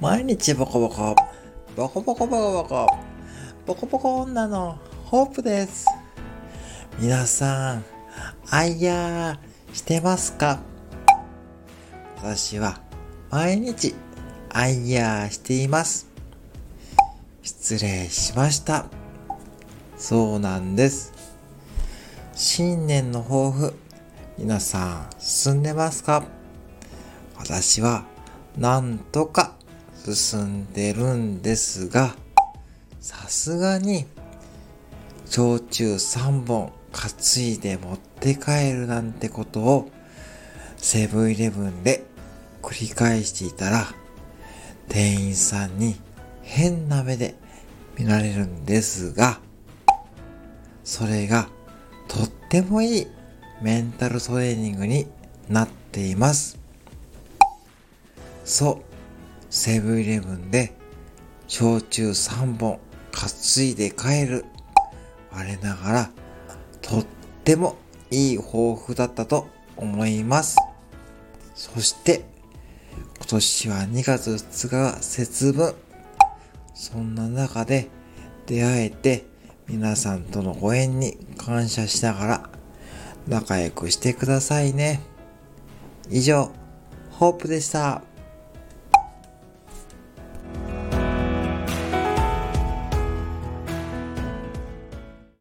毎日ボコボコ、ボコボコボコボコ、ボコボコ女のホープです。皆さん、アイヤーしてますか？私は毎日アイヤーしています。失礼しました。そうなんです。新年の抱負、皆さん進んでますか？私はなんとか進んでるんですが、さすがに焼酎3本担いで持って帰るなんてことをセブンイレブンで繰り返していたら店員さんに変な目で見られるんですが、それがとってもいいメンタルトレーニングになっています。そう、セブンイレブンで焼酎3本担いで帰る。我ながらとってもいい抱負だったと思います。そして今年は2月2日が節分。そんな中で出会えて皆さんとのご縁に感謝しながら仲良くしてくださいね。以上、ホープでした。